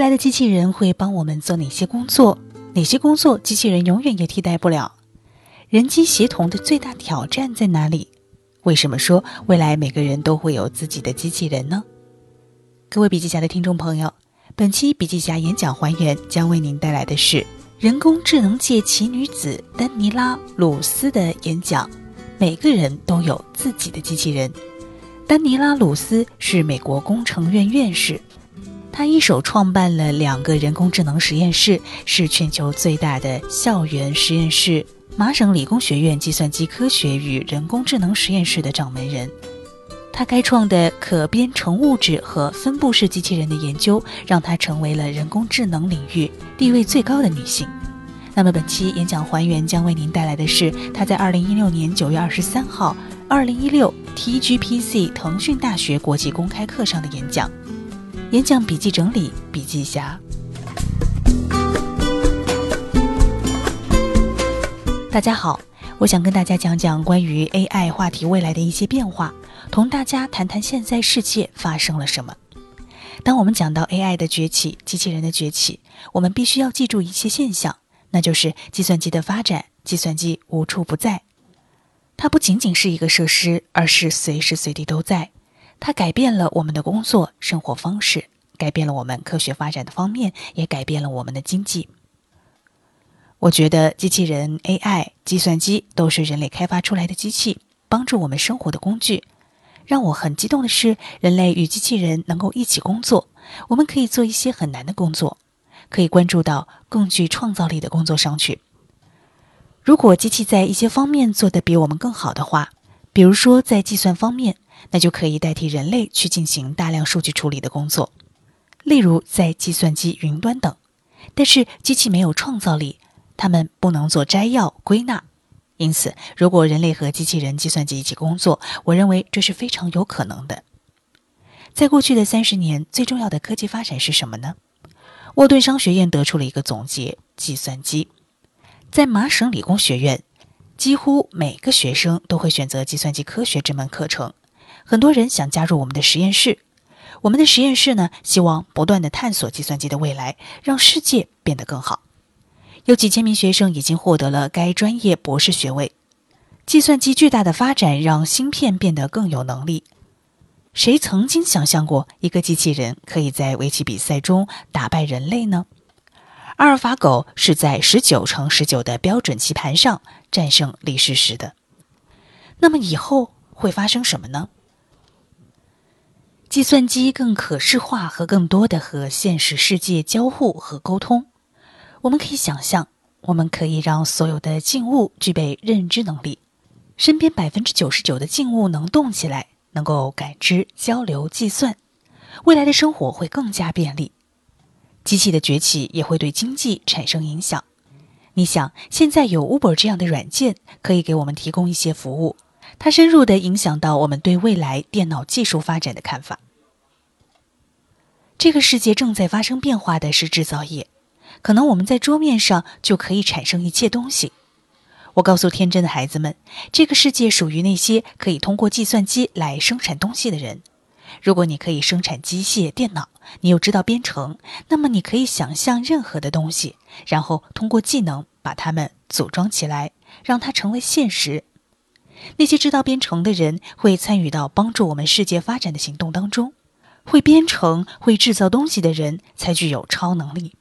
未来的机器人会帮我们做哪些工作？哪些工作机器人永远也替代不了？人机协同的最大挑战在哪里？为什么说未来每个人都会有自己的机器人呢？各位笔记侠的听众朋友，本期笔记侠演讲还原将为您带来的是人工智能界奇女子丹尼拉·鲁斯的演讲。每个人都有自己的机器人。丹尼拉·鲁斯是美国工程院院士。他一手创办了两个人工智能实验室，是全球最大的校园实验室——麻省理工学院计算机科学与人工智能实验室的掌门人。他开创的可编程物质和分布式机器人的研究，让他成为了人工智能领域地位最高的女性。那么，本期演讲还原将为您带来的是他在二零一六年九月二十三号二零一六 TGPC 腾讯大学国际公开课上的演讲。演讲笔记整理，笔记侠。大家好，我想跟大家讲讲关于 AI 话题未来的一些变化，同大家谈谈现在世界发生了什么。当我们讲到 AI 的崛起、机器人的崛起，我们必须要记住一些现象，那就是计算机的发展，计算机无处不在，它不仅仅是一个设施，而是随时随地都在。它改变了我们的工作生活方式，改变了我们科学发展的方面，也改变了我们的经济。我觉得机器人、AI、计算机都是人类开发出来的机器，帮助我们生活的工具。让我很激动的是，人类与机器人能够一起工作，我们可以做一些很难的工作，可以关注到更具创造力的工作上去。如果机器在一些方面做得比我们更好的话，比如说在计算方面。那就可以代替人类去进行大量数据处理的工作，例如在计算机云端等。但是机器没有创造力，它们不能做摘要归纳。因此，如果人类和机器人、计算机一起工作，我认为这是非常有可能的。在过去的三十年，最重要的科技发展是什么呢？沃顿商学院得出了一个总结：计算机。在麻省理工学院，几乎每个学生都会选择计算机科学这门课程。很多人想加入我们的实验室。我们的实验室呢，希望不断的探索计算机的未来，让世界变得更好。有几千名学生已经获得了该专业博士学位。计算机巨大的发展让芯片变得更有能力。谁曾经想象过一个机器人可以在围棋比赛中打败人类呢？阿尔法狗是在十九乘十九的标准棋盘上战胜李世石的。那么以后会发生什么呢？计算机更可视化和更多的和现实世界交互和沟通。我们可以想象，我们可以让所有的静物具备认知能力，身边百分之九十九的静物能动起来，能够感知、交流、计算。未来的生活会更加便利。机器的崛起也会对经济产生影响。你想，现在有 Uber 这样的软件，可以给我们提供一些服务。它深入地影响到我们对未来电脑技术发展的看法。这个世界正在发生变化的是制造业，可能我们在桌面上就可以产生一切东西。我告诉天真的孩子们，这个世界属于那些可以通过计算机来生产东西的人。如果你可以生产机械、电脑，你又知道编程，那么你可以想象任何的东西，然后通过技能把它们组装起来，让它成为现实。那些知道编程的人会参与到帮助我们世界发展的行动当中。会编程、会制造东西的人才具有超能力。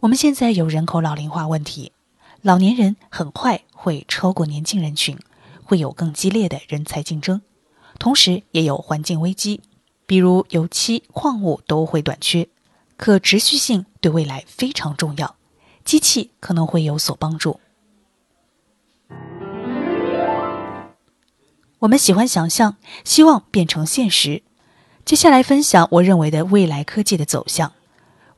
我们现在有人口老龄化问题，老年人很快会超过年轻人群，会有更激烈的人才竞争。同时，也有环境危机，比如油漆、矿物都会短缺。可持续性对未来非常重要，机器可能会有所帮助。我们喜欢想象，希望变成现实。接下来分享我认为的未来科技的走向。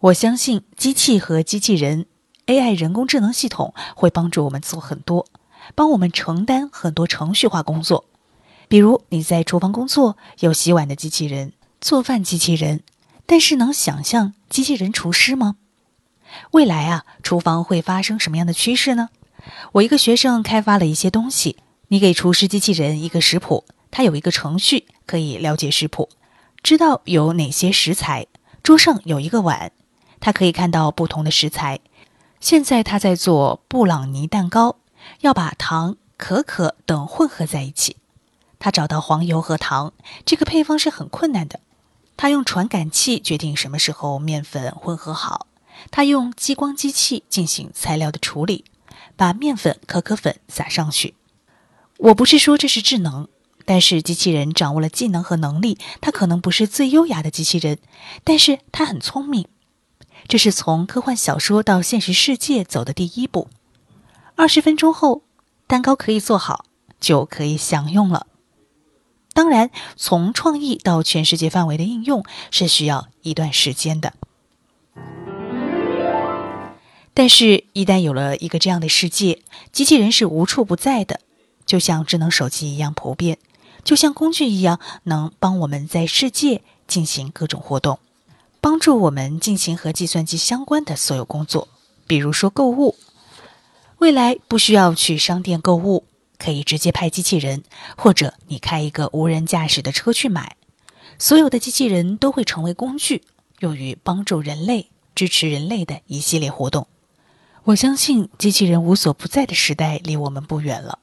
我相信机器和机器人 AI 人工智能系统会帮助我们做很多，帮我们承担很多程序化工作。比如你在厨房工作，有洗碗的机器人、做饭机器人。但是能想象机器人厨师吗？未来啊，厨房会发生什么样的趋势呢？我一个学生开发了一些东西。你给厨师机器人一个食谱，它有一个程序可以了解食谱，知道有哪些食材。桌上有一个碗，他可以看到不同的食材。现在他在做布朗尼蛋糕，要把糖、可可等混合在一起。他找到黄油和糖，这个配方是很困难的。他用传感器决定什么时候面粉混合好。他用激光机器进行材料的处理，把面粉、可可粉撒上去。我不是说这是智能，但是机器人掌握了技能和能力。它可能不是最优雅的机器人，但是它很聪明。这是从科幻小说到现实世界走的第一步。二十分钟后，蛋糕可以做好，就可以享用了。当然，从创意到全世界范围的应用是需要一段时间的。但是，一旦有了一个这样的世界，机器人是无处不在的，就像智能手机一样普遍，就像工具一样，能帮我们在世界进行各种活动，帮助我们进行和计算机相关的所有工作，比如说购物。未来不需要去商店购物，可以直接派机器人，或者你开一个无人驾驶的车去买。所有的机器人都会成为工具，用于帮助人类、支持人类的一系列活动。我相信机器人无所不在的时代离我们不远了。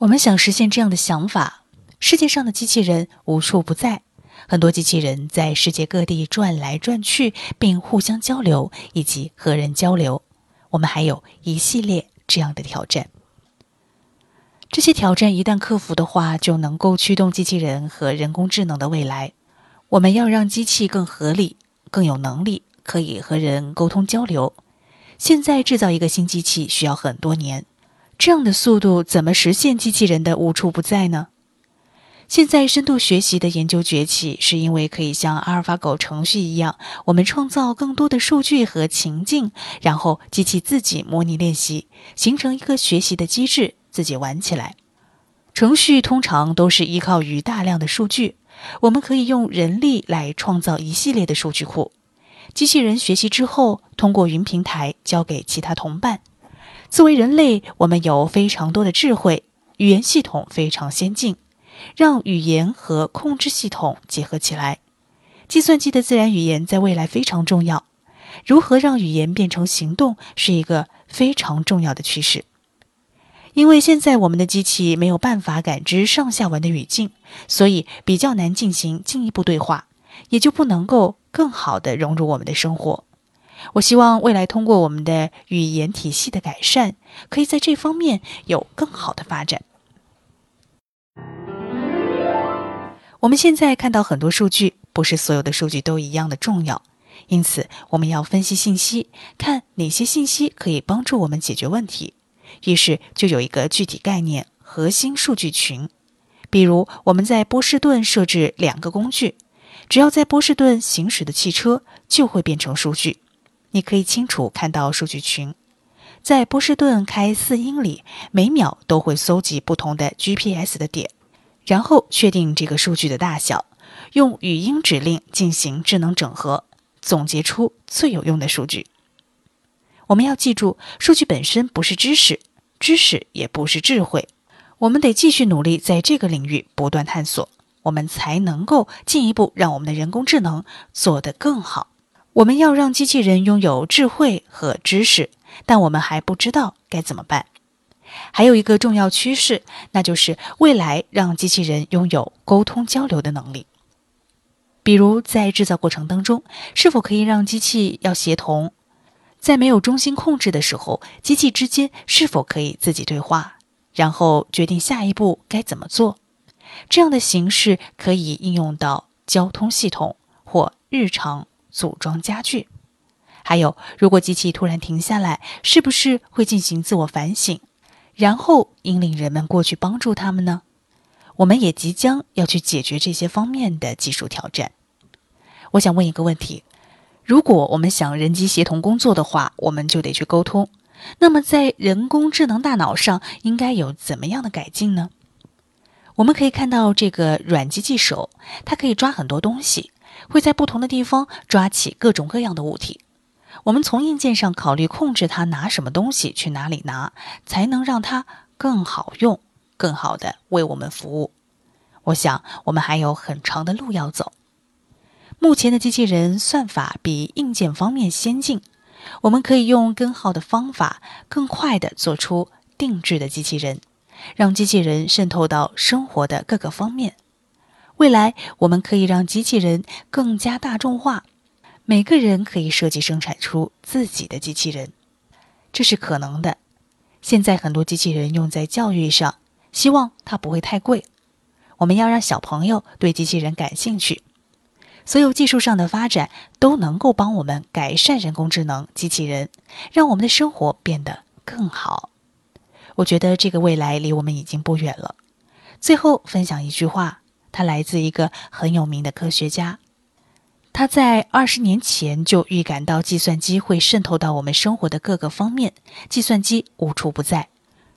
我们想实现这样的想法：世界上的机器人无处不在，很多机器人在世界各地转来转去，并互相交流以及和人交流。我们还有一系列这样的挑战。这些挑战一旦克服的话，就能够驱动机器人和人工智能的未来。我们要让机器更合理、更有能力，可以和人沟通交流。现在制造一个新机器需要很多年，这样的速度怎么实现机器人的无处不在呢？现在深度学习的研究崛起，是因为可以像阿尔法狗程序一样，我们创造更多的数据和情境，然后机器自己模拟练习，形成一个学习的机制，自己玩起来。程序通常都是依靠于大量的数据，我们可以用人力来创造一系列的数据库。机器人学习之后，通过云平台交给其他同伴。作为人类，我们有非常多的智慧，语言系统非常先进，让语言和控制系统结合起来。计算机的自然语言在未来非常重要。如何让语言变成行动，是一个非常重要的趋势。因为现在我们的机器没有办法感知上下文的语境，所以比较难进行进一步对话。也就不能够更好的融入我们的生活。我希望未来通过我们的语言体系的改善，可以在这方面有更好的发展。我们现在看到很多数据，不是所有的数据都一样的重要，因此我们要分析信息，看哪些信息可以帮助我们解决问题。于是就有一个具体概念——核心数据群。比如我们在波士顿设置两个工具。只要在波士顿行驶的汽车就会变成数据，你可以清楚看到数据群。在波士顿开四英里，每秒都会搜集不同的 GPS 的点，然后确定这个数据的大小，用语音指令进行智能整合，总结出最有用的数据。我们要记住，数据本身不是知识，知识也不是智慧。我们得继续努力，在这个领域不断探索。我们才能够进一步让我们的人工智能做得更好。我们要让机器人拥有智慧和知识，但我们还不知道该怎么办。还有一个重要趋势，那就是未来让机器人拥有沟通交流的能力。比如在制造过程当中，是否可以让机器要协同？在没有中心控制的时候，机器之间是否可以自己对话，然后决定下一步该怎么做？这样的形式可以应用到交通系统或日常组装家具。还有，如果机器突然停下来，是不是会进行自我反省，然后引领人们过去帮助他们呢？我们也即将要去解决这些方面的技术挑战。我想问一个问题：如果我们想人机协同工作的话，我们就得去沟通。那么，在人工智能大脑上应该有怎么样的改进呢？我们可以看到这个软机器手，它可以抓很多东西，会在不同的地方抓起各种各样的物体。我们从硬件上考虑控制它拿什么东西去哪里拿，才能让它更好用，更好的为我们服务。我想我们还有很长的路要走。目前的机器人算法比硬件方面先进，我们可以用更好的方法，更快地做出定制的机器人，让机器人渗透到生活的各个方面。未来，我们可以让机器人更加大众化，每个人可以设计生产出自己的机器人，这是可能的。现在很多机器人用在教育上，希望它不会太贵。我们要让小朋友对机器人感兴趣。所有技术上的发展都能够帮我们改善人工智能机器人，让我们的生活变得更好。我觉得这个未来离我们已经不远了。最后分享一句话。他来自一个很有名的科学家，他在二十年前就预感到计算机会渗透到我们生活的各个方面，计算机无处不在，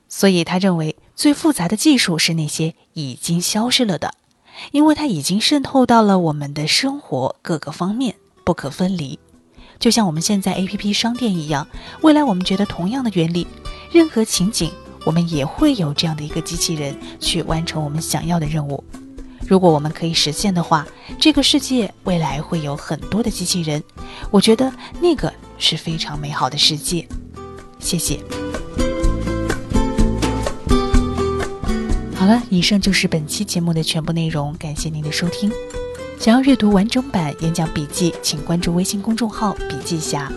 所以他认为最复杂的技术是那些已经消失了的，因为它已经渗透到了我们的生活各个方面，不可分离。就像我们现在 A P P 商店一样，未来我们觉得同样的原理，任何情景我们也会有这样的一个机器人去完成我们想要的任务。如果我们可以实现的话，这个世界未来会有很多的机器人。我觉得那个是非常美好的世界。谢谢。好了，以上就是本期节目的全部内容，感谢您的收听。想要阅读完整版演讲笔记，请关注微信公众号“笔记侠”。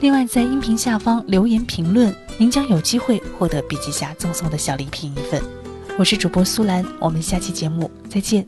另外，在音频下方留言评论，您将有机会获得笔记侠赠送的小礼品一份。我是主播苏兰，我们下期节目再见。